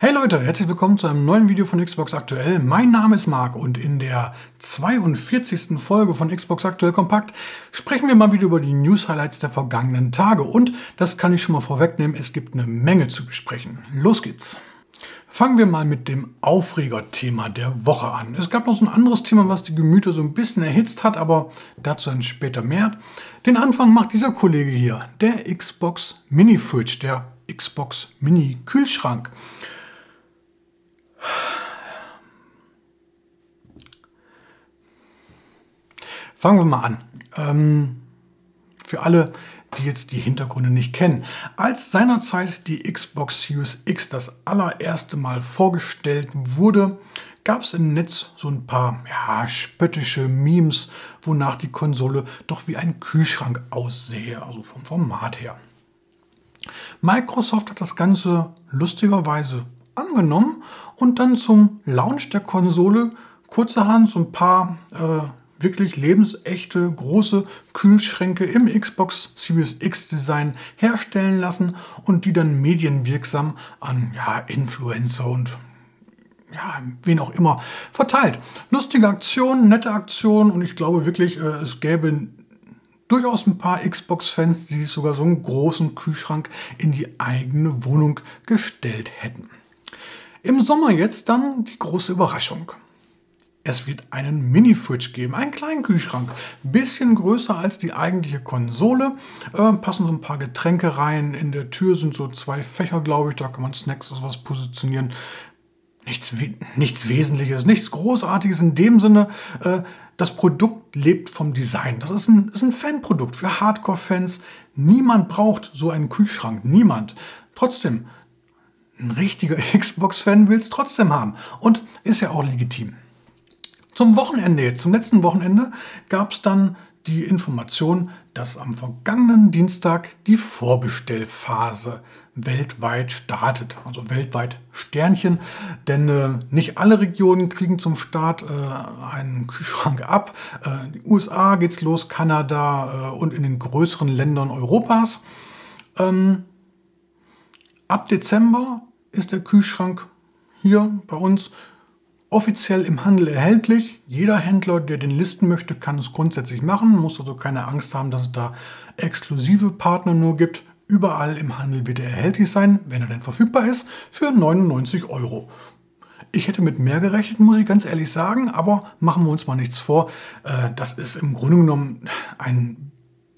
Hey Leute, herzlich willkommen zu einem neuen Video von Xbox Aktuell. Mein Name ist Marc und in der 42. Folge von Xbox Aktuell Kompakt sprechen wir mal wieder über die News-Highlights der vergangenen Tage. Und das kann ich schon mal vorwegnehmen, es gibt eine Menge zu besprechen. Los geht's! Fangen wir mal mit dem Aufregerthema der Woche an. Es gab noch so ein anderes Thema, was die Gemüter so ein bisschen erhitzt hat, aber dazu dann später mehr. Den Anfang macht dieser Kollege hier, der Xbox Mini Fridge, der Xbox Mini Kühlschrank. Fangen wir mal an. Ähm, für alle, die jetzt die Hintergründe nicht kennen. Als seinerzeit die Xbox Series X das allererste Mal vorgestellt wurde, gab es im Netz so ein paar ja, spöttische Memes, wonach die Konsole doch wie ein Kühlschrank aussehe, also vom Format her. Microsoft hat das Ganze lustigerweise angenommen und dann zum Launch der Konsole kurzerhand so ein paar äh, wirklich lebensechte große Kühlschränke im Xbox Series X Design herstellen lassen und die dann medienwirksam an ja, Influencer und ja, wen auch immer verteilt. Lustige Aktion, nette Aktion und ich glaube wirklich, äh, es gäbe durchaus ein paar Xbox-Fans, die sogar so einen großen Kühlschrank in die eigene Wohnung gestellt hätten. Im Sommer jetzt dann die große Überraschung. Es wird einen Mini-Fridge geben, einen kleinen Kühlschrank, bisschen größer als die eigentliche Konsole. Äh, passen so ein paar Getränke rein. In der Tür sind so zwei Fächer, glaube ich. Da kann man Snacks oder was positionieren. Nichts, nichts Wesentliches, nichts Großartiges in dem Sinne. Äh, das Produkt lebt vom Design. Das ist ein, ist ein Fanprodukt für Hardcore-Fans. Niemand braucht so einen Kühlschrank. Niemand. Trotzdem, ein richtiger Xbox-Fan will es trotzdem haben. Und ist ja auch legitim. Zum Wochenende zum letzten Wochenende, gab es dann die Information, dass am vergangenen Dienstag die Vorbestellphase weltweit startet. Also weltweit Sternchen, denn äh, nicht alle Regionen kriegen zum Start äh, einen Kühlschrank ab. Äh, in den USA geht's los, Kanada äh, und in den größeren Ländern Europas. Ähm, ab Dezember ist der Kühlschrank hier bei uns offiziell im Handel erhältlich. Jeder Händler, der den listen möchte, kann es grundsätzlich machen, muss also keine Angst haben, dass es da exklusive Partner nur gibt. Überall im Handel wird er erhältlich sein, wenn er denn verfügbar ist, für 99 Euro. Ich hätte mit mehr gerechnet, muss ich ganz ehrlich sagen, aber machen wir uns mal nichts vor. Äh, das ist im Grunde genommen ein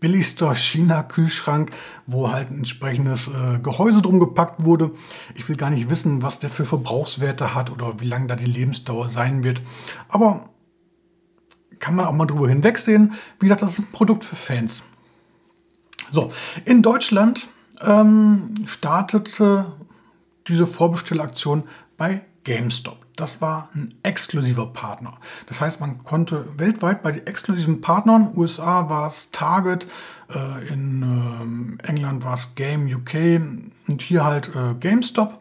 billigster China-Kühlschrank, wo halt ein entsprechendes äh, Gehäuse drum gepackt wurde. Ich will gar nicht wissen, was der für Verbrauchswerte hat oder wie lang da die Lebensdauer sein wird. Aber kann man auch mal drüber hinwegsehen. Wie gesagt, das ist ein Produkt für Fans. So, in Deutschland ähm, startete diese Vorbestellaktion bei GameStop. Das war ein exklusiver Partner. Das heißt, man konnte weltweit bei den exklusiven Partnern, USA war es Target, äh, in äh, England war es Game UK und hier halt äh, GameStop,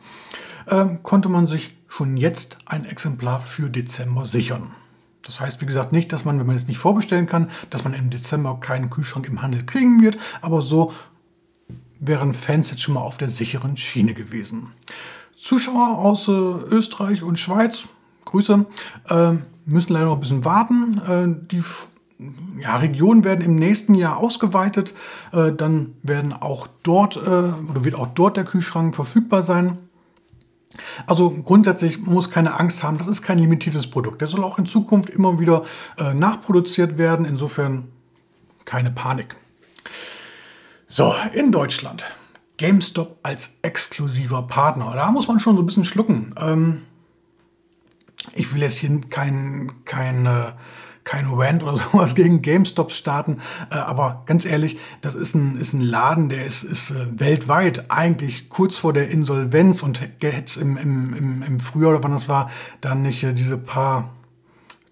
äh, konnte man sich schon jetzt ein Exemplar für Dezember sichern. Das heißt, wie gesagt, nicht, dass man, wenn man es nicht vorbestellen kann, dass man im Dezember keinen Kühlschrank im Handel kriegen wird, aber so wären Fans jetzt schon mal auf der sicheren Schiene gewesen. Zuschauer aus äh, Österreich und Schweiz, Grüße, äh, müssen leider noch ein bisschen warten. Äh, die ja, Regionen werden im nächsten Jahr ausgeweitet. Äh, dann werden auch dort äh, oder wird auch dort der Kühlschrank verfügbar sein. Also grundsätzlich muss keine Angst haben, das ist kein limitiertes Produkt. Der soll auch in Zukunft immer wieder äh, nachproduziert werden. Insofern keine Panik. So, in Deutschland GameStop als exklusiver Partner. Da muss man schon so ein bisschen schlucken. Ähm, ich will jetzt hier kein, kein, äh, kein Rant oder sowas gegen GameStop starten, äh, aber ganz ehrlich, das ist ein, ist ein Laden, der ist, ist äh, weltweit eigentlich kurz vor der Insolvenz und hätte im, im, im, im Frühjahr oder wann das war, dann nicht diese paar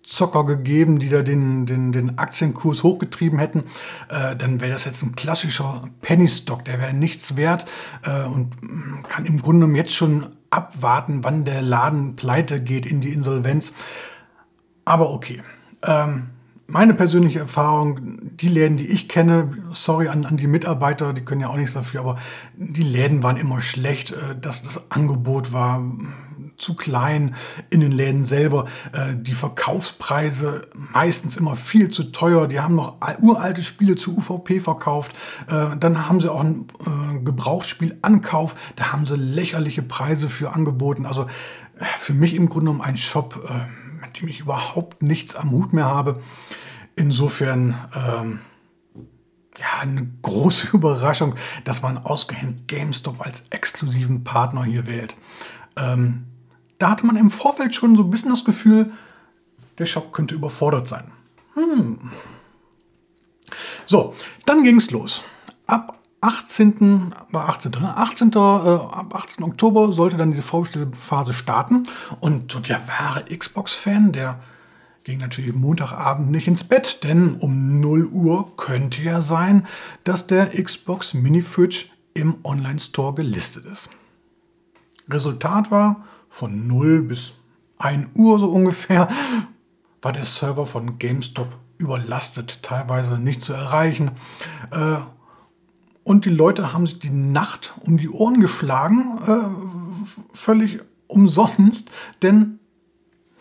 Zocker gegeben, die da den, den, den Aktienkurs hochgetrieben hätten, äh, dann wäre das jetzt ein klassischer Penny Stock, der wäre nichts wert äh, und kann im Grunde genommen jetzt schon abwarten, wann der Laden pleite geht in die Insolvenz. Aber okay. Ähm, meine persönliche Erfahrung, die Läden, die ich kenne, sorry an, an die Mitarbeiter, die können ja auch nichts dafür, aber die Läden waren immer schlecht. Äh, das, das Angebot war zu klein in den Läden selber. Äh, die Verkaufspreise meistens immer viel zu teuer. Die haben noch uralte Spiele zu UVP verkauft. Äh, dann haben sie auch ein Gebrauchsspielankauf. Da haben sie lächerliche Preise für angeboten. Also für mich im Grunde genommen ein Shop mit dem ich überhaupt nichts am Hut mehr habe. Insofern ähm, ja, eine große Überraschung, dass man ausgehend GameStop als exklusiven Partner hier wählt. Ähm, da hatte man im Vorfeld schon so ein bisschen das Gefühl, der Shop könnte überfordert sein. Hm. So, dann ging es los. Ab 18. war 18. Ne? 18. Äh, ab 18. Oktober sollte dann diese Vorbestellphase starten. Und der wahre Xbox-Fan, der ging natürlich Montagabend nicht ins Bett, denn um 0 Uhr könnte ja sein, dass der Xbox Mini Fridge im Online-Store gelistet ist. Resultat war, von 0 bis 1 Uhr so ungefähr, war der Server von GameStop überlastet, teilweise nicht zu erreichen. Äh, und die Leute haben sich die Nacht um die Ohren geschlagen, äh, völlig umsonst, denn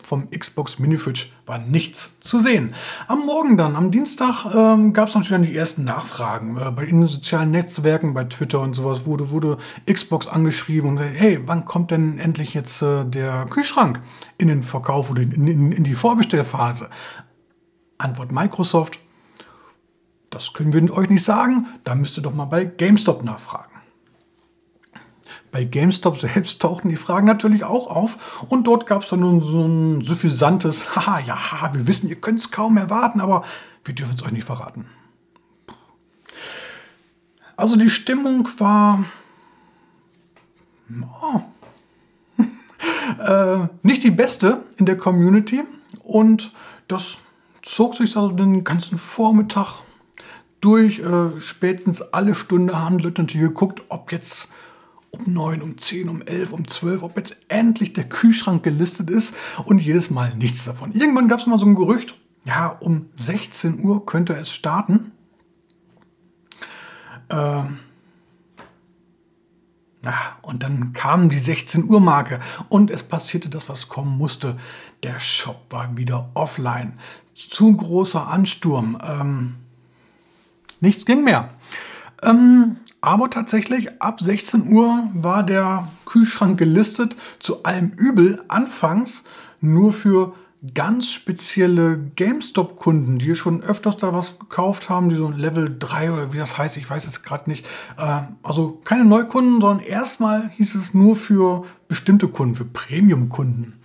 vom Xbox Mini Fridge war nichts zu sehen. Am Morgen dann, am Dienstag, ähm, gab es natürlich dann die ersten Nachfragen. Äh, bei den sozialen Netzwerken, bei Twitter und sowas wurde, wurde Xbox angeschrieben und hey, wann kommt denn endlich jetzt äh, der Kühlschrank in den Verkauf oder in, in, in die Vorbestellphase? Antwort Microsoft, das können wir euch nicht sagen. Da müsst ihr doch mal bei GameStop nachfragen. Bei GameStop selbst tauchten die Fragen natürlich auch auf und dort gab es dann nun so ein suffisantes, haha, ja, wir wissen, ihr könnt es kaum erwarten, aber wir dürfen es euch nicht verraten. Also die Stimmung war oh, äh, nicht die beste in der Community und das zog sich also den ganzen Vormittag durch. Äh, spätestens alle Stunde haben Leute natürlich geguckt, ob jetzt um 9, um 10, um 11, um 12, ob jetzt endlich der Kühlschrank gelistet ist und jedes Mal nichts davon. Irgendwann gab es mal so ein Gerücht, ja, um 16 Uhr könnte es starten. Äh, ja, und dann kam die 16 Uhr Marke und es passierte das, was kommen musste. Der Shop war wieder offline. Zu großer Ansturm. Ähm, nichts ging mehr. Ähm, aber tatsächlich, ab 16 Uhr war der Kühlschrank gelistet. Zu allem Übel anfangs nur für ganz spezielle GameStop-Kunden, die schon öfters da was gekauft haben, die so ein Level 3 oder wie das heißt, ich weiß es gerade nicht. Äh, also keine Neukunden, sondern erstmal hieß es nur für bestimmte Kunden, für Premium-Kunden.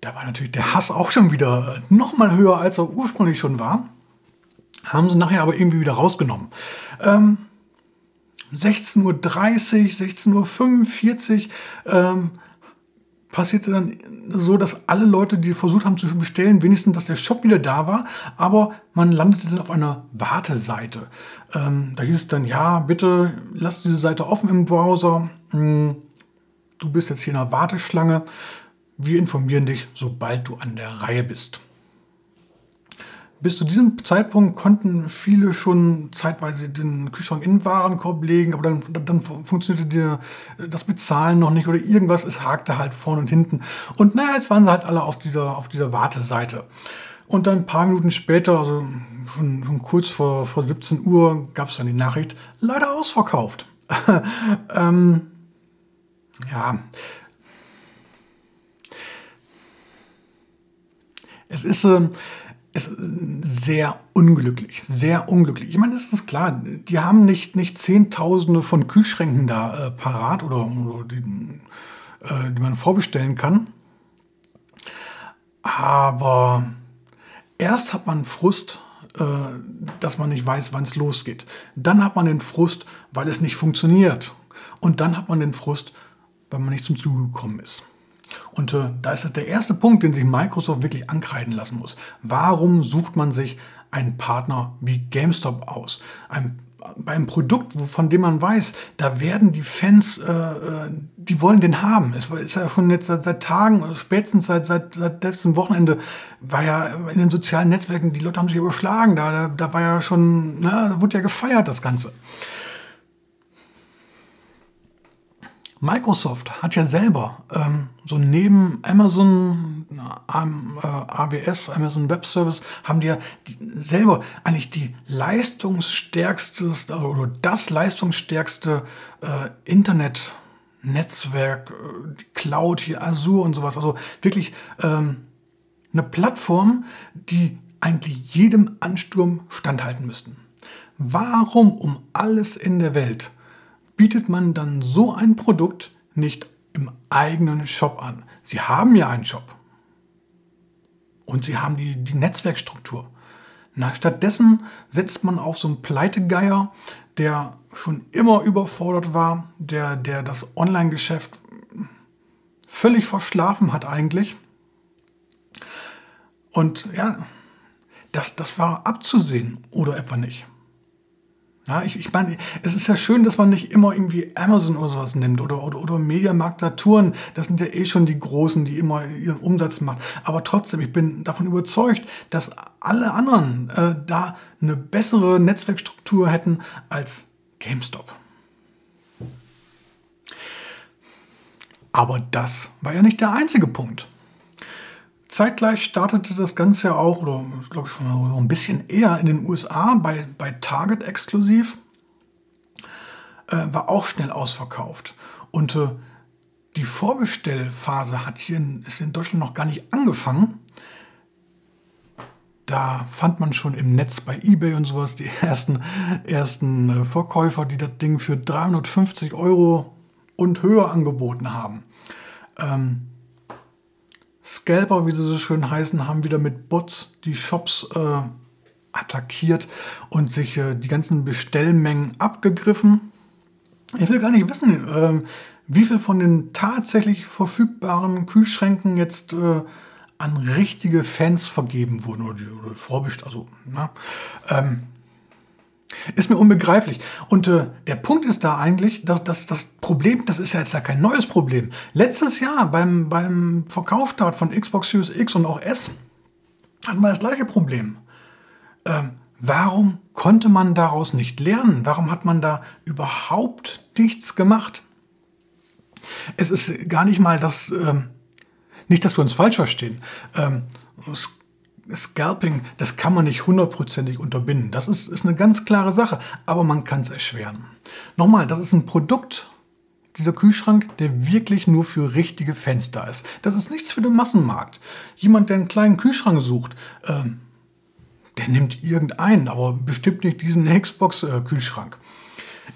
Da war natürlich der Hass auch schon wieder noch mal höher, als er ursprünglich schon war haben sie nachher aber irgendwie wieder rausgenommen. Ähm, 16.30 Uhr, 16.45 Uhr ähm, passierte dann so, dass alle Leute, die versucht haben zu bestellen, wenigstens, dass der Shop wieder da war, aber man landete dann auf einer Warteseite. Ähm, da hieß es dann, ja, bitte lass diese Seite offen im Browser. Hm, du bist jetzt hier in einer Warteschlange. Wir informieren dich, sobald du an der Reihe bist. Bis zu diesem Zeitpunkt konnten viele schon zeitweise den Kühlschrank in den Warenkorb legen, aber dann, dann funktionierte die, das Bezahlen noch nicht oder irgendwas, es hakte halt vorne und hinten. Und naja, jetzt waren sie halt alle auf dieser, auf dieser Warteseite. Und dann ein paar Minuten später, also schon, schon kurz vor, vor 17 Uhr, gab es dann die Nachricht, leider ausverkauft. ähm, ja. Es ist, äh, ist sehr unglücklich, sehr unglücklich. Ich meine, es ist klar, die haben nicht, nicht Zehntausende von Kühlschränken da äh, parat oder, oder die, äh, die man vorbestellen kann. Aber erst hat man Frust, äh, dass man nicht weiß, wann es losgeht. Dann hat man den Frust, weil es nicht funktioniert. Und dann hat man den Frust, weil man nicht zum Zuge gekommen ist. Und äh, da ist es der erste Punkt, den sich Microsoft wirklich ankreiden lassen muss. Warum sucht man sich einen Partner wie GameStop aus? Ein beim Produkt, von dem man weiß, da werden die Fans, äh, äh, die wollen den haben. Es ist ja schon jetzt seit, seit Tagen, spätestens seit, seit, seit letztem Wochenende, war ja in den sozialen Netzwerken, die Leute haben sich überschlagen. Da, da, da war ja schon, na, da wurde ja gefeiert, das Ganze. Microsoft hat ja selber ähm, so neben Amazon, äh, AWS, Amazon Web Service, haben die ja selber eigentlich die leistungsstärkste oder das leistungsstärkste äh, Internet. Netzwerk, äh, Cloud, hier Azure und sowas. Also wirklich ähm, eine Plattform, die eigentlich jedem Ansturm standhalten müssten. Warum um alles in der Welt bietet man dann so ein Produkt nicht im eigenen Shop an. Sie haben ja einen Shop. Und sie haben die, die Netzwerkstruktur. Na, stattdessen setzt man auf so einen Pleitegeier, der schon immer überfordert war, der, der das Online-Geschäft völlig verschlafen hat eigentlich. Und ja, das, das war abzusehen oder etwa nicht. Ja, ich, ich meine, es ist ja schön, dass man nicht immer irgendwie Amazon oder sowas nimmt oder, oder, oder Mediamarkt Saturn. Das sind ja eh schon die Großen, die immer ihren Umsatz machen. Aber trotzdem, ich bin davon überzeugt, dass alle anderen äh, da eine bessere Netzwerkstruktur hätten als GameStop. Aber das war ja nicht der einzige Punkt. Zeitgleich startete das Ganze ja auch, oder glaube ich, so ein bisschen eher in den USA bei, bei Target exklusiv. Äh, war auch schnell ausverkauft. Und äh, die Vorbestellphase hat hier in, ist in Deutschland noch gar nicht angefangen. Da fand man schon im Netz bei eBay und sowas die ersten, ersten äh, Verkäufer, die das Ding für 350 Euro und höher angeboten haben. Ähm, Scalper, wie sie so schön heißen, haben wieder mit Bots die Shops äh, attackiert und sich äh, die ganzen Bestellmengen abgegriffen. Ich will gar nicht wissen, äh, wie viel von den tatsächlich verfügbaren Kühlschränken jetzt äh, an richtige Fans vergeben wurden oder, die, oder vorbest also ähm, ist mir unbegreiflich. Und äh, der Punkt ist da eigentlich, dass, dass das Problem, das ist ja jetzt ja kein neues Problem. Letztes Jahr beim, beim Verkaufsstart von Xbox Series X und auch S hatten wir das gleiche Problem. Ähm, warum konnte man daraus nicht lernen? Warum hat man da überhaupt nichts gemacht? Es ist gar nicht mal das, ähm, nicht, dass wir uns falsch verstehen. Ähm, Scalping, das kann man nicht hundertprozentig unterbinden. Das ist, ist eine ganz klare Sache, aber man kann es erschweren. Nochmal, das ist ein Produkt, dieser Kühlschrank, der wirklich nur für richtige da ist. Das ist nichts für den Massenmarkt. Jemand, der einen kleinen Kühlschrank sucht, ähm, der nimmt irgendeinen, aber bestimmt nicht diesen Xbox-Kühlschrank.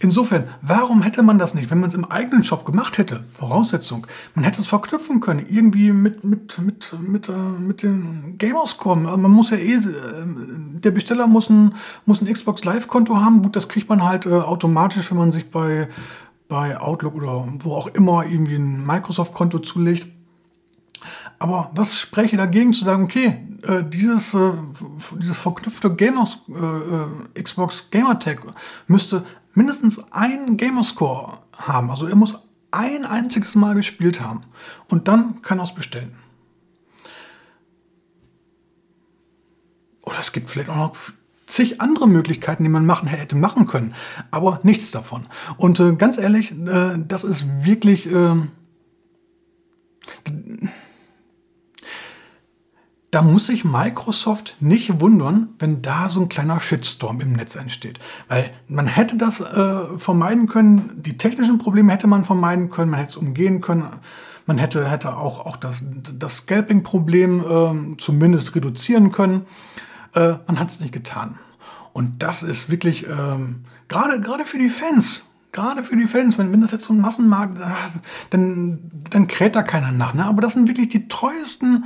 Insofern, warum hätte man das nicht, wenn man es im eigenen Shop gemacht hätte? Voraussetzung, man hätte es verknüpfen können, irgendwie mit, mit, mit, mit, äh, mit den Gamerscore. Also man muss ja eh, äh, der Besteller muss ein, muss ein Xbox Live-Konto haben. Gut, das kriegt man halt äh, automatisch, wenn man sich bei, bei Outlook oder wo auch immer irgendwie ein Microsoft-Konto zulegt. Aber was spreche dagegen zu sagen, okay, äh, dieses, äh, dieses verknüpfte Gamers, äh, äh Xbox Gamertag müsste mindestens einen Gamerscore haben. Also er muss ein einziges Mal gespielt haben. Und dann kann er es bestellen. Oder es gibt vielleicht auch noch zig andere Möglichkeiten, die man machen hätte machen können. Aber nichts davon. Und äh, ganz ehrlich, äh, das ist wirklich. Äh, da muss sich Microsoft nicht wundern, wenn da so ein kleiner Shitstorm im Netz entsteht. Weil man hätte das äh, vermeiden können, die technischen Probleme hätte man vermeiden können, man hätte es umgehen können. Man hätte, hätte auch, auch das, das Scalping-Problem äh, zumindest reduzieren können. Äh, man hat es nicht getan. Und das ist wirklich, ähm, gerade gerade für die Fans, gerade für die Fans, wenn, wenn das jetzt so ein Massenmarkt, äh, dann, dann kräht da keiner nach. Ne? Aber das sind wirklich die treuesten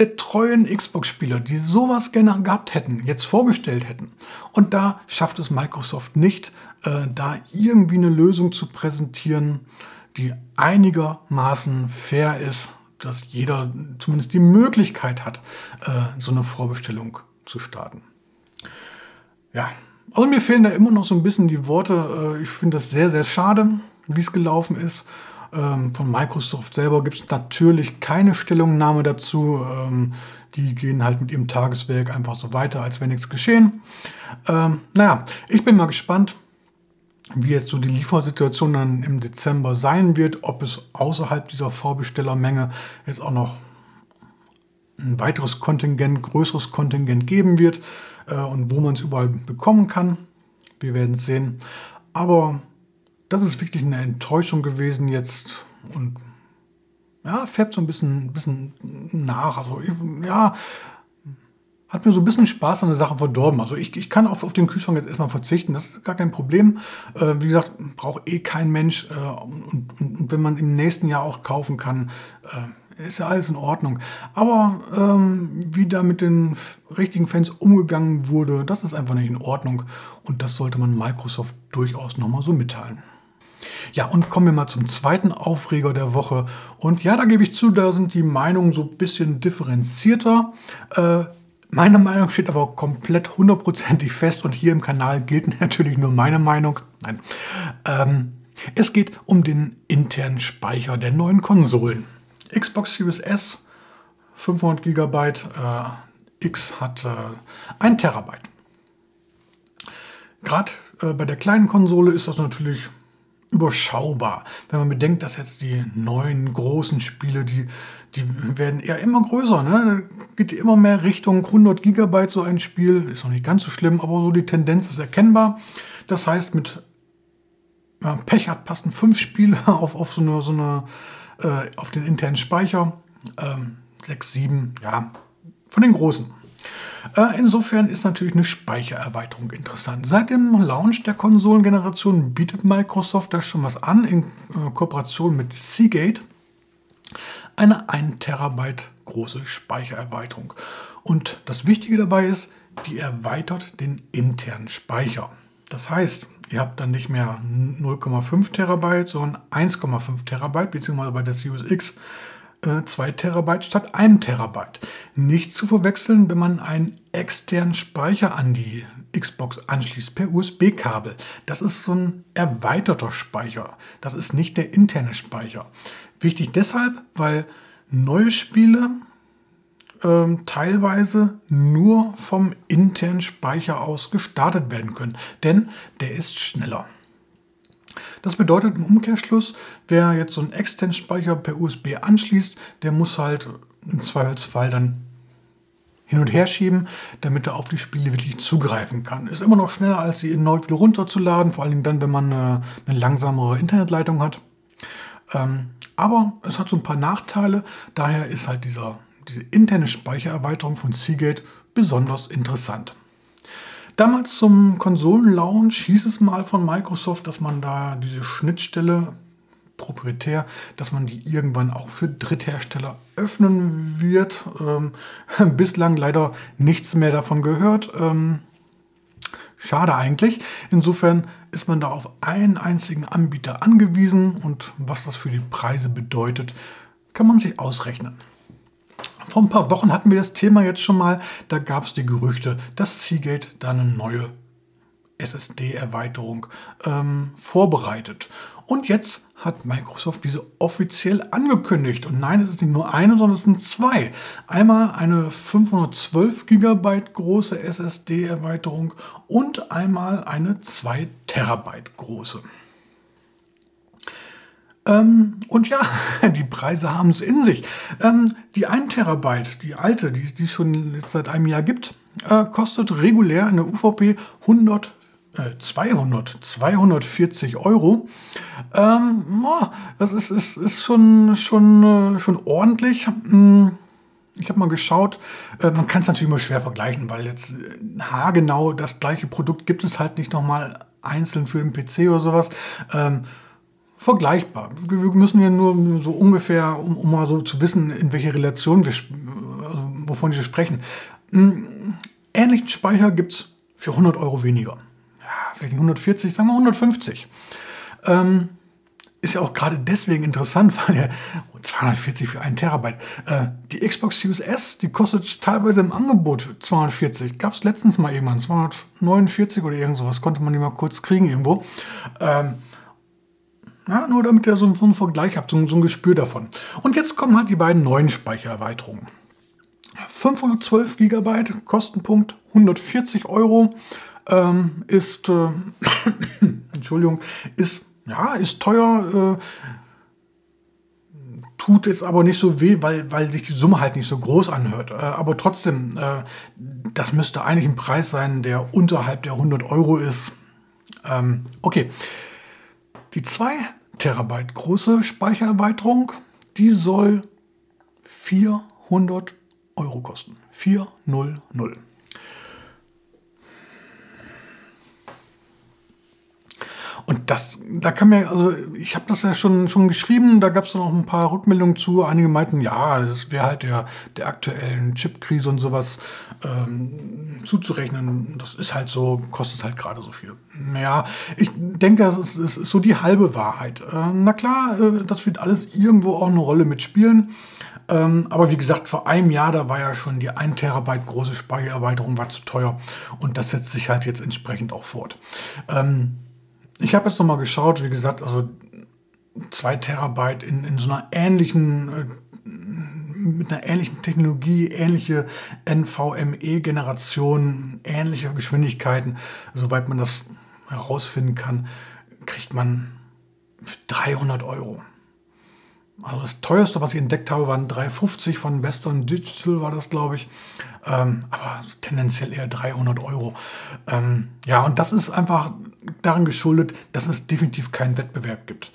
der treuen Xbox-Spieler, die sowas gerne gehabt hätten, jetzt vorbestellt hätten. Und da schafft es Microsoft nicht, äh, da irgendwie eine Lösung zu präsentieren, die einigermaßen fair ist, dass jeder zumindest die Möglichkeit hat, äh, so eine Vorbestellung zu starten. Ja, Also mir fehlen da immer noch so ein bisschen die Worte. Äh, ich finde das sehr, sehr schade, wie es gelaufen ist. Ähm, von Microsoft selber gibt es natürlich keine Stellungnahme dazu. Ähm, die gehen halt mit ihrem Tageswerk einfach so weiter, als wäre nichts geschehen. Ähm, naja, ich bin mal gespannt, wie jetzt so die Liefersituation dann im Dezember sein wird, ob es außerhalb dieser Vorbestellermenge jetzt auch noch ein weiteres Kontingent, größeres Kontingent geben wird äh, und wo man es überall bekommen kann. Wir werden es sehen. Aber das ist wirklich eine Enttäuschung gewesen jetzt und ja, färbt so ein bisschen, bisschen nach. Also ja, hat mir so ein bisschen Spaß an der Sache verdorben. Also ich, ich kann auf, auf den Kühlschrank jetzt erstmal verzichten, das ist gar kein Problem. Äh, wie gesagt, braucht eh kein Mensch. Äh, und, und, und, wenn man im nächsten Jahr auch kaufen kann, äh, ist ja alles in Ordnung. Aber ähm, wie da mit den richtigen Fans umgegangen wurde, das ist einfach nicht in Ordnung. Und das sollte man Microsoft durchaus nochmal so mitteilen. Ja, und kommen wir mal zum zweiten Aufreger der Woche. Und ja, da gebe ich zu, da sind die Meinungen so ein bisschen differenzierter. Äh, meine Meinung steht aber komplett hundertprozentig fest und hier im Kanal gilt natürlich nur meine Meinung. Nein. Ähm, es geht um den internen Speicher der neuen Konsolen. Xbox Series S 500 GB, äh, X hat äh, 1 Terabyte. Gerade äh, bei der kleinen Konsole ist das natürlich überschaubar. Wenn man bedenkt, dass jetzt die neuen großen Spiele, die, die werden eher immer größer. Ne? Geht immer mehr Richtung 100 Gigabyte so ein Spiel. Ist noch nicht ganz so schlimm, aber so die Tendenz ist erkennbar. Das heißt, mit ja, Pech hat passen fünf Spiele auf, auf so eine, so eine äh, auf den internen Speicher. Ähm, sechs, sieben, ja, von den großen. Äh, insofern ist natürlich eine Speichererweiterung interessant. Seit dem Launch der Konsolengeneration bietet Microsoft da schon was an in äh, Kooperation mit Seagate. Eine 1 Terabyte große Speichererweiterung. Und das Wichtige dabei ist, die erweitert den internen Speicher. Das heißt, ihr habt dann nicht mehr 0,5 Terabyte, sondern 1,5 Terabyte, beziehungsweise bei der Series X 2 äh, Terabyte statt 1 Terabyte. Nicht zu verwechseln, wenn man einen externen Speicher an die Xbox anschließt per USB-Kabel. Das ist so ein erweiterter Speicher. Das ist nicht der interne Speicher. Wichtig deshalb, weil neue Spiele ähm, teilweise nur vom internen Speicher aus gestartet werden können. Denn der ist schneller. Das bedeutet im Umkehrschluss, wer jetzt so einen externen Speicher per USB anschließt, der muss halt im Zweifelsfall dann hin und her schieben, damit er auf die Spiele wirklich zugreifen kann. Ist immer noch schneller, als sie erneut wieder runterzuladen, vor allem dann, wenn man eine, eine langsamere Internetleitung hat. Ähm, aber es hat so ein paar Nachteile, daher ist halt dieser, diese interne Speichererweiterung von Seagate besonders interessant. Damals zum Konsolenlaunch hieß es mal von Microsoft, dass man da diese Schnittstelle proprietär, dass man die irgendwann auch für Dritthersteller öffnen wird. Ähm, bislang leider nichts mehr davon gehört. Ähm, schade eigentlich. Insofern ist man da auf einen einzigen Anbieter angewiesen und was das für die Preise bedeutet, kann man sich ausrechnen. Vor ein paar Wochen hatten wir das Thema jetzt schon mal. Da gab es die Gerüchte, dass Seagate da eine neue SSD-Erweiterung ähm, vorbereitet. Und jetzt hat Microsoft diese offiziell angekündigt. Und nein, es ist nicht nur eine, sondern es sind zwei. Einmal eine 512 GB große SSD-Erweiterung und einmal eine 2 Terabyte große. Ähm, und ja, die Preise haben es in sich. Ähm, die 1 Terabyte, die alte, die, es schon seit einem Jahr gibt, äh, kostet regulär in der UVP 100 200, 240 Euro. Ähm, das ist, ist, ist schon, schon, äh, schon ordentlich. Hm, ich habe mal geschaut, äh, man kann es natürlich immer schwer vergleichen, weil jetzt äh, haargenau das gleiche Produkt gibt es halt nicht nochmal einzeln für den PC oder sowas. Vergleichbar. Wir müssen ja nur so ungefähr, um, um, mal so zu wissen, in welche Relation wir, also wovon wir sprechen. Einen ähnlichen Speicher gibt es für 100 Euro weniger. Ja, vielleicht 140, sagen wir 150. Ähm, ist ja auch gerade deswegen interessant, weil ja 240 für einen Terabyte. Äh, die Xbox Series S, die kostet teilweise im Angebot 240. Gab es letztens mal irgendwann, 249 oder irgend sowas, konnte man die mal kurz kriegen irgendwo. Ähm, ja, nur damit ihr so, einen Vergleich habt, so, ein Gespür davon. Und jetzt kommen halt die beiden neuen Speichererweiterungen. 512 GB, Kostenpunkt 140 Euro, ähm, ist, äh, Entschuldigung, ist, ja, ist teuer, äh, tut jetzt aber nicht so weh, weil, weil sich die Summe halt nicht so groß anhört. Äh, aber trotzdem, äh, das müsste eigentlich ein Preis sein, der unterhalb der 100 Euro ist. Ähm, okay, die 2 Terabyte große Speichererweiterung, die soll 400 Euro kosten. 400. Und das, da kann mir, also ich habe das ja schon, schon geschrieben, da gab es noch ein paar Rückmeldungen zu. Einige meinten, ja, das wäre halt der, der aktuellen Chipkrise und sowas ähm, zuzurechnen. Das ist halt so, kostet halt gerade so viel. Ja, ich denke, das ist, das ist so die halbe Wahrheit. Äh, na klar, äh, das wird alles irgendwo auch eine Rolle mitspielen. Ähm, aber wie gesagt, vor einem Jahr, da war ja schon die 1 Terabyte große Speichererweiterung war zu teuer. Und das setzt sich halt jetzt entsprechend auch fort. Ähm, ich habe jetzt nochmal geschaut, wie gesagt, also 2 Terabyte in, in so einer ähnlichen, äh, mit einer ähnlichen Technologie, ähnliche NVMe-Generation, ähnliche Geschwindigkeiten, soweit man das herausfinden kann, kriegt man 300 Euro. Also das teuerste, was ich entdeckt habe, waren 350 von Western Digital, war das, glaube ich. Ähm, aber tendenziell eher 300 Euro. Ähm, ja, und das ist einfach daran geschuldet, dass es definitiv keinen Wettbewerb gibt.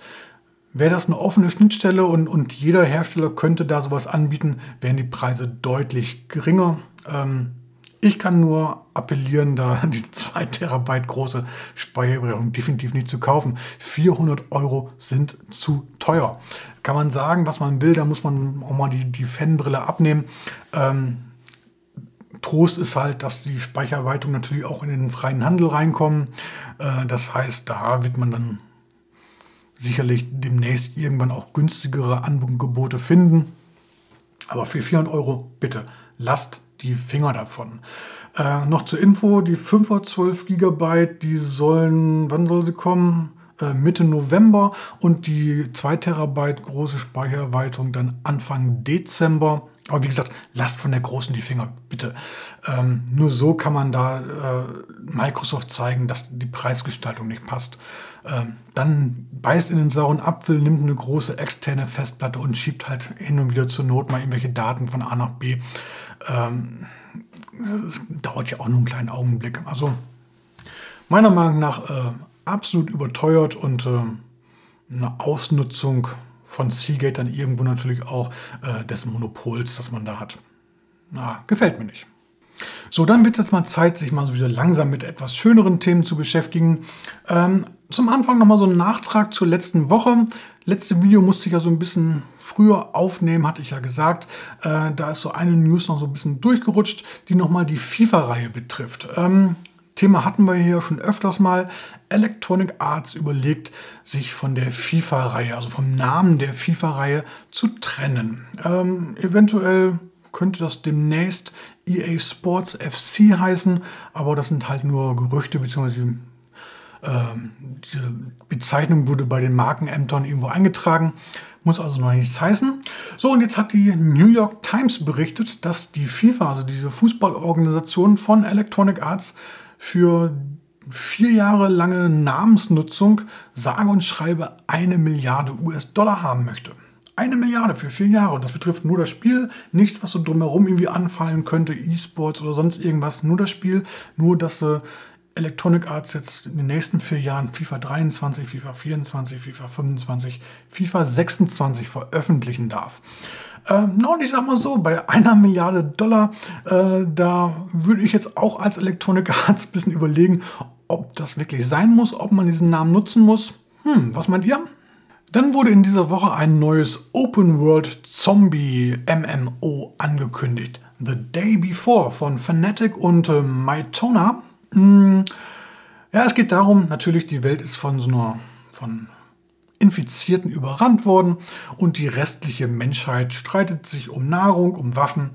Wäre das eine offene Schnittstelle und, und jeder Hersteller könnte da sowas anbieten, wären die Preise deutlich geringer. Ähm, ich kann nur appellieren, da die 2 Terabyte große Speicherberechnung definitiv nicht zu kaufen. 400 Euro sind zu teuer. Kann man sagen, was man will, da muss man auch mal die, die Fanbrille abnehmen. Ähm, Trost ist halt, dass die Speichererweiterungen natürlich auch in den freien Handel reinkommen. Äh, das heißt, da wird man dann sicherlich demnächst irgendwann auch günstigere Angebote finden. Aber für 400 Euro bitte lasst die Finger davon. Äh, noch zur Info, die 512 GB, die sollen, wann soll sie kommen? Äh, Mitte November und die 2 Terabyte große Speichererweiterung dann Anfang Dezember. Aber wie gesagt, lasst von der Großen die Finger, bitte. Ähm, nur so kann man da äh, Microsoft zeigen, dass die Preisgestaltung nicht passt. Ähm, dann beißt in den sauren Apfel, nimmt eine große externe Festplatte und schiebt halt hin und wieder zur Not mal irgendwelche Daten von A nach B. Ähm, das dauert ja auch nur einen kleinen Augenblick. Also meiner Meinung nach äh, absolut überteuert und äh, eine Ausnutzung von Seagate dann irgendwo natürlich auch äh, des Monopols, das man da hat. Na, gefällt mir nicht. So, dann wird es jetzt mal Zeit, sich mal so wieder langsam mit etwas schöneren Themen zu beschäftigen. Ähm, zum Anfang nochmal so ein Nachtrag zur letzten Woche. Letzte Video musste ich ja so ein bisschen früher aufnehmen, hatte ich ja gesagt. Äh, da ist so eine News noch so ein bisschen durchgerutscht, die nochmal die FIFA-Reihe betrifft. Ähm, Thema hatten wir hier schon öfters mal. Electronic Arts überlegt, sich von der FIFA-Reihe, also vom Namen der FIFA-Reihe zu trennen. Ähm, eventuell könnte das demnächst EA Sports FC heißen, aber das sind halt nur Gerüchte, beziehungsweise ähm, diese Bezeichnung wurde bei den Markenämtern irgendwo eingetragen, muss also noch nichts heißen. So, und jetzt hat die New York Times berichtet, dass die FIFA, also diese Fußballorganisation von Electronic Arts, für vier Jahre lange Namensnutzung sage und schreibe eine Milliarde US-Dollar haben möchte. Eine Milliarde für vier Jahre. Und das betrifft nur das Spiel, nichts, was so drumherum irgendwie anfallen könnte, E-Sports oder sonst irgendwas. Nur das Spiel, nur dass äh, Electronic Arts jetzt in den nächsten vier Jahren FIFA 23, FIFA 24, FIFA 25, FIFA 26 veröffentlichen darf. Ähm, und ich sag mal so, bei einer Milliarde Dollar, äh, da würde ich jetzt auch als Electronic Arts ein bisschen überlegen, ob das wirklich sein muss, ob man diesen Namen nutzen muss. Hm, was meint ihr? Dann wurde in dieser Woche ein neues Open World Zombie MMO angekündigt. The Day Before von Fnatic und äh, Mytona. Hm, ja, es geht darum, natürlich, die Welt ist von so einer von Infizierten überrannt worden und die restliche Menschheit streitet sich um Nahrung, um Waffen,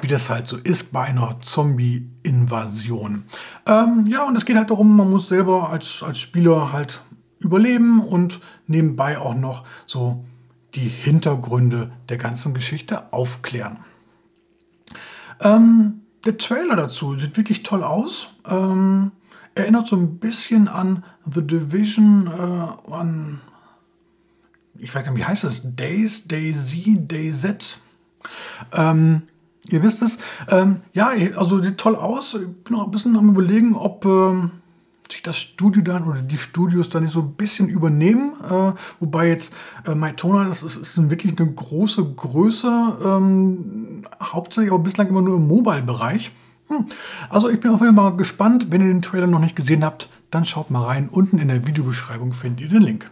wie das halt so ist bei einer Zombie-Invasion. Ähm, ja, und es geht halt darum, man muss selber als, als Spieler halt überleben und nebenbei auch noch so die Hintergründe der ganzen Geschichte aufklären. Ähm, der Trailer dazu sieht wirklich toll aus. Ähm, erinnert so ein bisschen an The Division, äh, an, ich weiß gar nicht, wie heißt das? Days, DayZ, DayZ. Ähm, ihr wisst es. Ähm, ja, also sieht toll aus. Ich bin noch ein bisschen am überlegen, ob ähm, sich das Studio dann oder die Studios dann so ein bisschen übernehmen. Äh, wobei jetzt äh, Mytona, das ist, ist wirklich eine große Größe, ähm, hauptsächlich aber bislang immer nur im Mobile-Bereich. Hm. Also ich bin auf jeden Fall mal gespannt. Wenn ihr den Trailer noch nicht gesehen habt, dann schaut mal rein. Unten in der Videobeschreibung findet ihr den Link.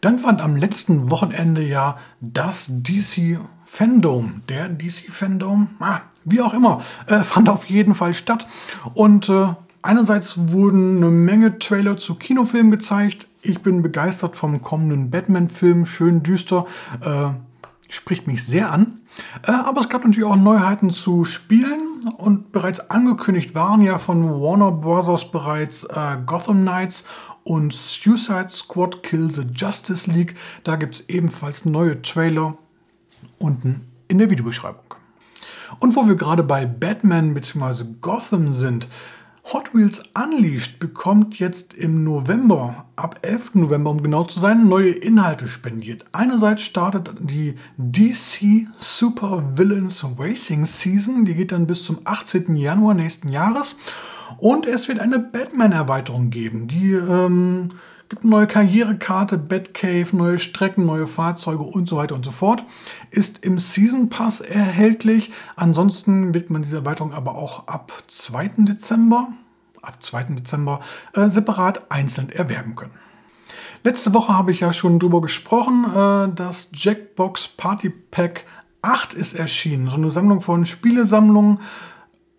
Dann fand am letzten Wochenende ja das DC Fandom, der DC Fandom, ah, wie auch immer, äh, fand auf jeden Fall statt. Und äh, einerseits wurden eine Menge Trailer zu Kinofilmen gezeigt. Ich bin begeistert vom kommenden Batman-Film, schön düster, äh, spricht mich sehr an. Äh, aber es gab natürlich auch Neuheiten zu Spielen und bereits angekündigt waren ja von Warner Bros. bereits äh, Gotham Knights und Suicide Squad Kill the Justice League. Da gibt es ebenfalls neue Trailer unten in der Videobeschreibung. Und wo wir gerade bei Batman bzw. Gotham sind, Hot Wheels Unleashed bekommt jetzt im November, ab 11. November um genau zu sein, neue Inhalte spendiert. Einerseits startet die DC Super Villains Racing Season, die geht dann bis zum 18. Januar nächsten Jahres. Und es wird eine Batman-Erweiterung geben, die ähm, gibt eine neue Karrierekarte, Batcave, neue Strecken, neue Fahrzeuge und so weiter und so fort. Ist im Season Pass erhältlich. Ansonsten wird man diese Erweiterung aber auch ab 2. Dezember, ab 2. Dezember äh, separat einzeln erwerben können. Letzte Woche habe ich ja schon darüber gesprochen, äh, das Jackbox Party Pack 8 ist erschienen. So eine Sammlung von Spielesammlungen.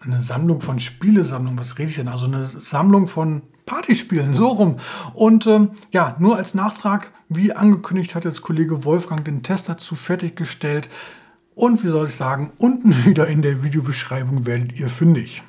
Eine Sammlung von Spielesammlungen, was rede ich denn? Also eine Sammlung von Partyspielen, so rum. Und ähm, ja, nur als Nachtrag, wie angekündigt hat jetzt Kollege Wolfgang den Test dazu fertiggestellt. Und wie soll ich sagen, unten wieder in der Videobeschreibung werdet ihr fündig.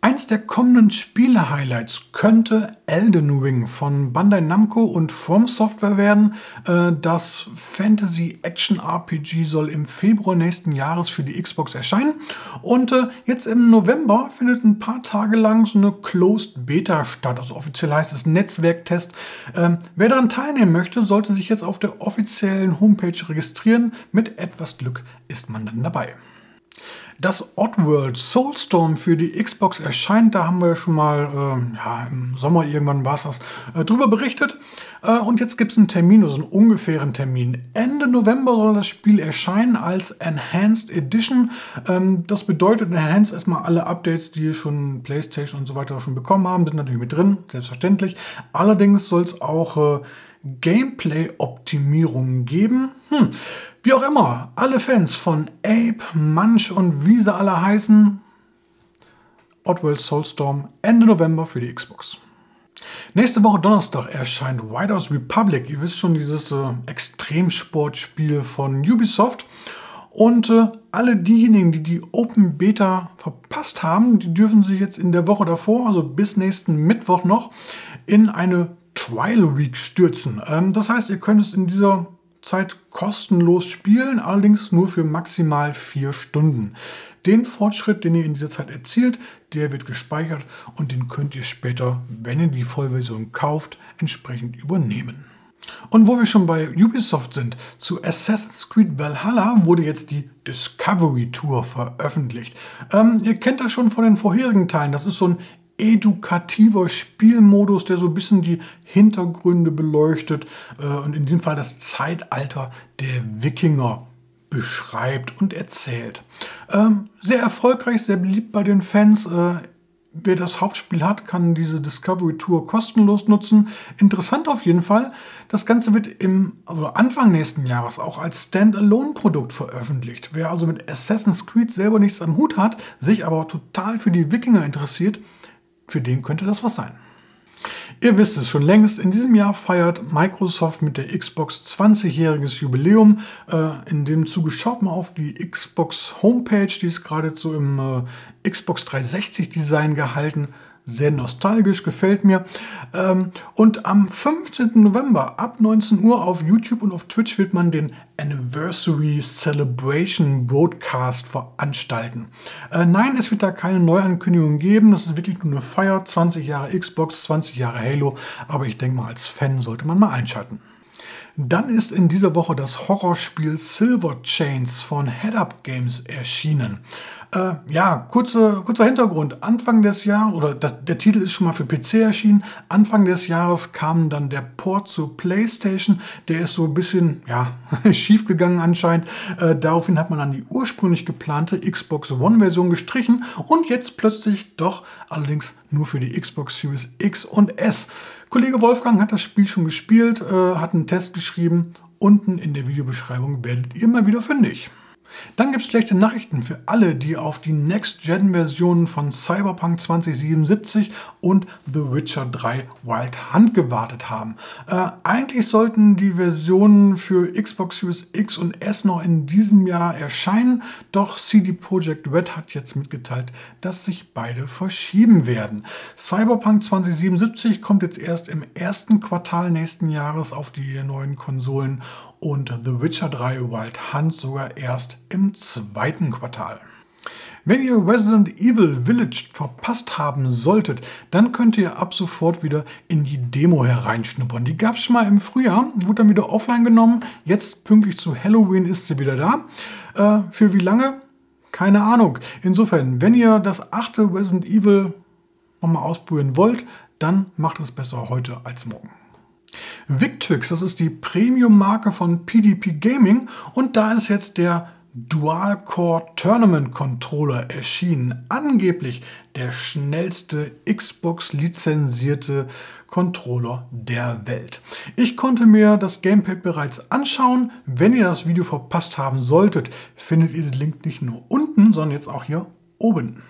Eins der kommenden Spiele-Highlights könnte Elden Ring von Bandai Namco und From Software werden. Äh, das Fantasy-Action-RPG soll im Februar nächsten Jahres für die Xbox erscheinen. Und äh, jetzt im November findet ein paar Tage lang so eine Closed Beta statt. Also offiziell heißt es Netzwerktest. Ähm, wer daran teilnehmen möchte, sollte sich jetzt auf der offiziellen Homepage registrieren. Mit etwas Glück ist man dann dabei. Dass Oddworld Soulstorm für die Xbox erscheint, da haben wir schon mal, äh, ja, im Sommer irgendwann war es das, äh, drüber berichtet. Äh, und jetzt gibt es einen Termin, also einen ungefähren Termin. Ende November soll das Spiel erscheinen als Enhanced Edition. Ähm, das bedeutet Enhanced erstmal alle Updates, die schon PlayStation und so weiter schon bekommen haben, sind natürlich mit drin, selbstverständlich. Allerdings soll es auch äh, Gameplay-Optimierungen geben. Hm. Wie auch immer, alle Fans von Ape, Munch und wie sie alle heißen, Oddworld Soulstorm Ende November für die Xbox. Nächste Woche Donnerstag erscheint Riders Republic. Ihr wisst schon, dieses äh, Extremsportspiel von Ubisoft. Und äh, alle diejenigen, die die Open Beta verpasst haben, die dürfen sich jetzt in der Woche davor, also bis nächsten Mittwoch noch, in eine Trial Week stürzen. Ähm, das heißt, ihr könnt es in dieser Zeit kostenlos spielen, allerdings nur für maximal vier Stunden. Den Fortschritt, den ihr in dieser Zeit erzielt, der wird gespeichert und den könnt ihr später, wenn ihr die Vollversion kauft, entsprechend übernehmen. Und wo wir schon bei Ubisoft sind, zu Assassin's Creed Valhalla wurde jetzt die Discovery Tour veröffentlicht. Ähm, ihr kennt das schon von den vorherigen Teilen. Das ist so ein edukativer Spielmodus, der so ein bisschen die Hintergründe beleuchtet äh, und in dem Fall das Zeitalter der Wikinger beschreibt und erzählt. Ähm, sehr erfolgreich, sehr beliebt bei den Fans. Äh, wer das Hauptspiel hat, kann diese Discovery Tour kostenlos nutzen. Interessant auf jeden Fall. Das Ganze wird im also Anfang nächsten Jahres auch als Standalone-Produkt veröffentlicht. Wer also mit Assassin's Creed selber nichts am Hut hat, sich aber total für die Wikinger interessiert, für den könnte das was sein. Ihr wisst es schon längst, in diesem Jahr feiert Microsoft mit der Xbox 20-jähriges Jubiläum. Äh, in dem Zuge schaut mal auf die Xbox Homepage, die ist gerade so im äh, Xbox 360 Design gehalten sehr nostalgisch, gefällt mir. Ähm, und am 15. November ab 19 Uhr auf YouTube und auf Twitch wird man den Anniversary Celebration Broadcast veranstalten. Äh, nein, es wird da keine Neuankündigung geben. Das ist wirklich nur eine Feier. 20 Jahre Xbox, 20 Jahre Halo. Aber ich denke mal, als Fan sollte man mal einschalten. Dann ist in dieser Woche das Horrorspiel Silver Chains von Head Up Games erschienen. Äh, ja, kurze, kurzer Hintergrund. Anfang des Jahres, oder das, der Titel ist schon mal für PC erschienen. Anfang des Jahres kam dann der Port zur PlayStation. Der ist so ein bisschen ja, schief gegangen anscheinend. Äh, daraufhin hat man dann die ursprünglich geplante Xbox One-Version gestrichen und jetzt plötzlich doch allerdings nur für die Xbox Series X und S. Kollege Wolfgang hat das Spiel schon gespielt, äh, hat einen Test geschrieben. Unten in der Videobeschreibung werdet ihr mal wieder fündig. Dann gibt es schlechte Nachrichten für alle, die auf die Next-Gen-Versionen von Cyberpunk 2077 und The Witcher 3 Wild Hunt gewartet haben. Äh, eigentlich sollten die Versionen für Xbox Series X und S noch in diesem Jahr erscheinen, doch CD Projekt Red hat jetzt mitgeteilt, dass sich beide verschieben werden. Cyberpunk 2077 kommt jetzt erst im ersten Quartal nächsten Jahres auf die neuen Konsolen und The Witcher 3 Wild Hunt sogar erst im zweiten Quartal. Wenn ihr Resident Evil Village verpasst haben solltet, dann könnt ihr ab sofort wieder in die Demo hereinschnuppern. Die gab es schon mal im Frühjahr, wurde dann wieder offline genommen. Jetzt pünktlich zu Halloween ist sie wieder da. Äh, für wie lange? Keine Ahnung. Insofern, wenn ihr das achte Resident Evil nochmal ausprobieren wollt, dann macht es besser heute als morgen. Victrix, das ist die Premium-Marke von PDP Gaming und da ist jetzt der Dual-Core Tournament Controller erschienen. Angeblich der schnellste Xbox-lizenzierte Controller der Welt. Ich konnte mir das Gamepad bereits anschauen. Wenn ihr das Video verpasst haben solltet, findet ihr den Link nicht nur unten, sondern jetzt auch hier oben.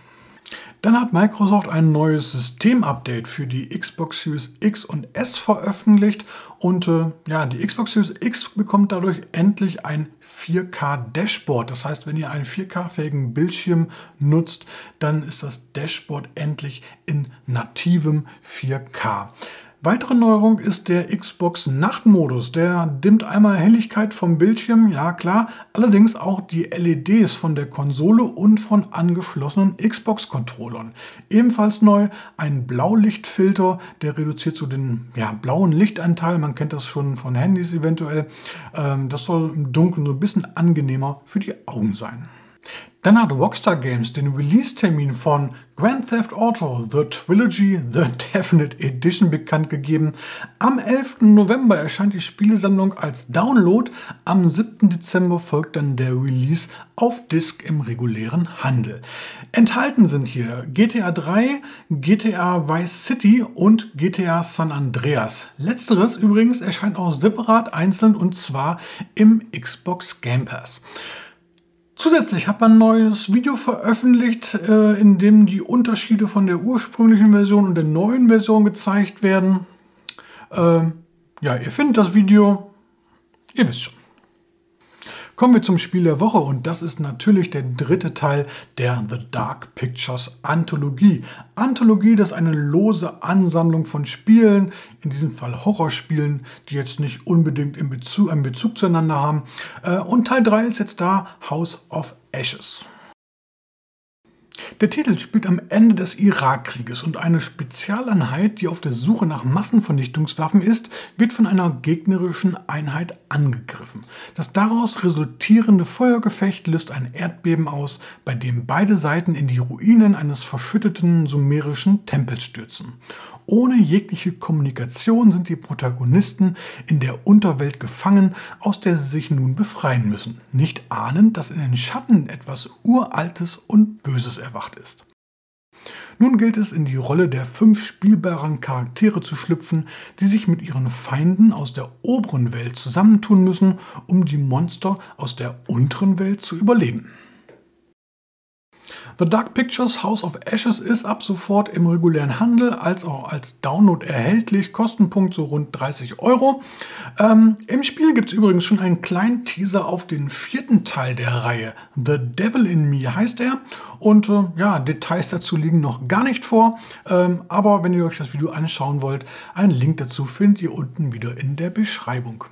Dann hat Microsoft ein neues Systemupdate für die Xbox Series X und S veröffentlicht und äh, ja, die Xbox Series X bekommt dadurch endlich ein 4K Dashboard. Das heißt, wenn ihr einen 4K-fähigen Bildschirm nutzt, dann ist das Dashboard endlich in nativem 4K. Weitere Neuerung ist der Xbox Nachtmodus. Der dimmt einmal Helligkeit vom Bildschirm, ja klar, allerdings auch die LEDs von der Konsole und von angeschlossenen Xbox-Controllern. Ebenfalls neu ein Blaulichtfilter, der reduziert so den ja, blauen Lichtanteil. Man kennt das schon von Handys eventuell. Ähm, das soll im Dunkeln so ein bisschen angenehmer für die Augen sein. Dann hat Rockstar Games den Release-Termin von Grand Theft Auto The Trilogy The Definite Edition bekannt gegeben. Am 11. November erscheint die Spielesammlung als Download. Am 7. Dezember folgt dann der Release auf Disk im regulären Handel. Enthalten sind hier GTA 3, GTA Vice City und GTA San Andreas. Letzteres übrigens erscheint auch separat einzeln und zwar im Xbox Game Pass. Zusätzlich hat man ein neues Video veröffentlicht, äh, in dem die Unterschiede von der ursprünglichen Version und der neuen Version gezeigt werden. Ähm, ja, ihr findet das Video, ihr wisst schon. Kommen wir zum Spiel der Woche und das ist natürlich der dritte Teil der The Dark Pictures Anthologie. Anthologie, das ist eine lose Ansammlung von Spielen, in diesem Fall Horrorspielen, die jetzt nicht unbedingt in Bezug, einen Bezug zueinander haben. Äh, und Teil 3 ist jetzt da, House of Ashes. Der Titel spielt am Ende des Irakkrieges und eine Spezialeinheit, die auf der Suche nach Massenvernichtungswaffen ist, wird von einer gegnerischen Einheit angegriffen. Das daraus resultierende Feuergefecht löst ein Erdbeben aus, bei dem beide Seiten in die Ruinen eines verschütteten sumerischen Tempels stürzen. Ohne jegliche Kommunikation sind die Protagonisten in der Unterwelt gefangen, aus der sie sich nun befreien müssen, nicht ahnend, dass in den Schatten etwas Uraltes und Böses erwacht ist. Nun gilt es, in die Rolle der fünf spielbaren Charaktere zu schlüpfen, die sich mit ihren Feinden aus der oberen Welt zusammentun müssen, um die Monster aus der unteren Welt zu überleben. The Dark Pictures House of Ashes ist ab sofort im regulären Handel als auch als Download erhältlich. Kostenpunkt so rund 30 Euro. Ähm, Im Spiel gibt es übrigens schon einen kleinen Teaser auf den vierten Teil der Reihe. The Devil in Me heißt er. Und äh, ja, Details dazu liegen noch gar nicht vor. Ähm, aber wenn ihr euch das Video anschauen wollt, einen Link dazu findet ihr unten wieder in der Beschreibung.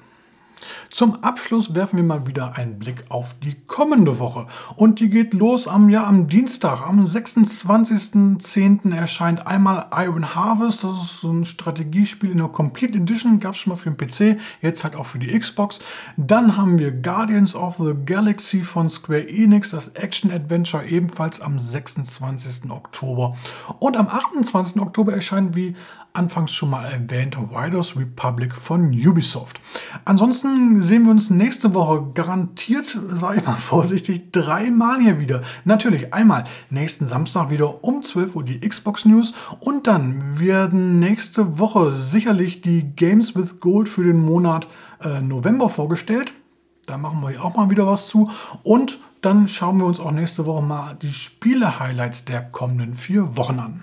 Zum Abschluss werfen wir mal wieder einen Blick auf die kommende Woche. Und die geht los am, ja, am Dienstag, am 26.10. erscheint einmal Iron Harvest. Das ist so ein Strategiespiel in der Complete Edition. Gab es schon mal für den PC, jetzt halt auch für die Xbox. Dann haben wir Guardians of the Galaxy von Square Enix, das Action-Adventure ebenfalls am 26. Oktober. Und am 28. Oktober erscheint wie anfangs schon mal erwähnt, Riders Republic von Ubisoft. Ansonsten sehen wir uns nächste Woche garantiert, sage ich mal vorsichtig, dreimal hier wieder. Natürlich einmal nächsten Samstag wieder um 12 Uhr die Xbox News und dann werden nächste Woche sicherlich die Games with Gold für den Monat äh, November vorgestellt. Da machen wir auch mal wieder was zu. Und dann schauen wir uns auch nächste Woche mal die Spiele-Highlights der kommenden vier Wochen an.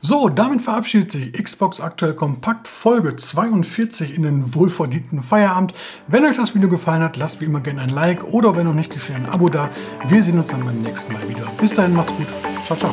So, damit verabschiedet sich Xbox Aktuell Kompakt Folge 42 in den wohlverdienten Feierabend. Wenn euch das Video gefallen hat, lasst wie immer gerne ein Like oder wenn noch nicht geschehen, ein Abo da. Wir sehen uns dann beim nächsten Mal wieder. Bis dahin, macht's gut. Ciao, ciao.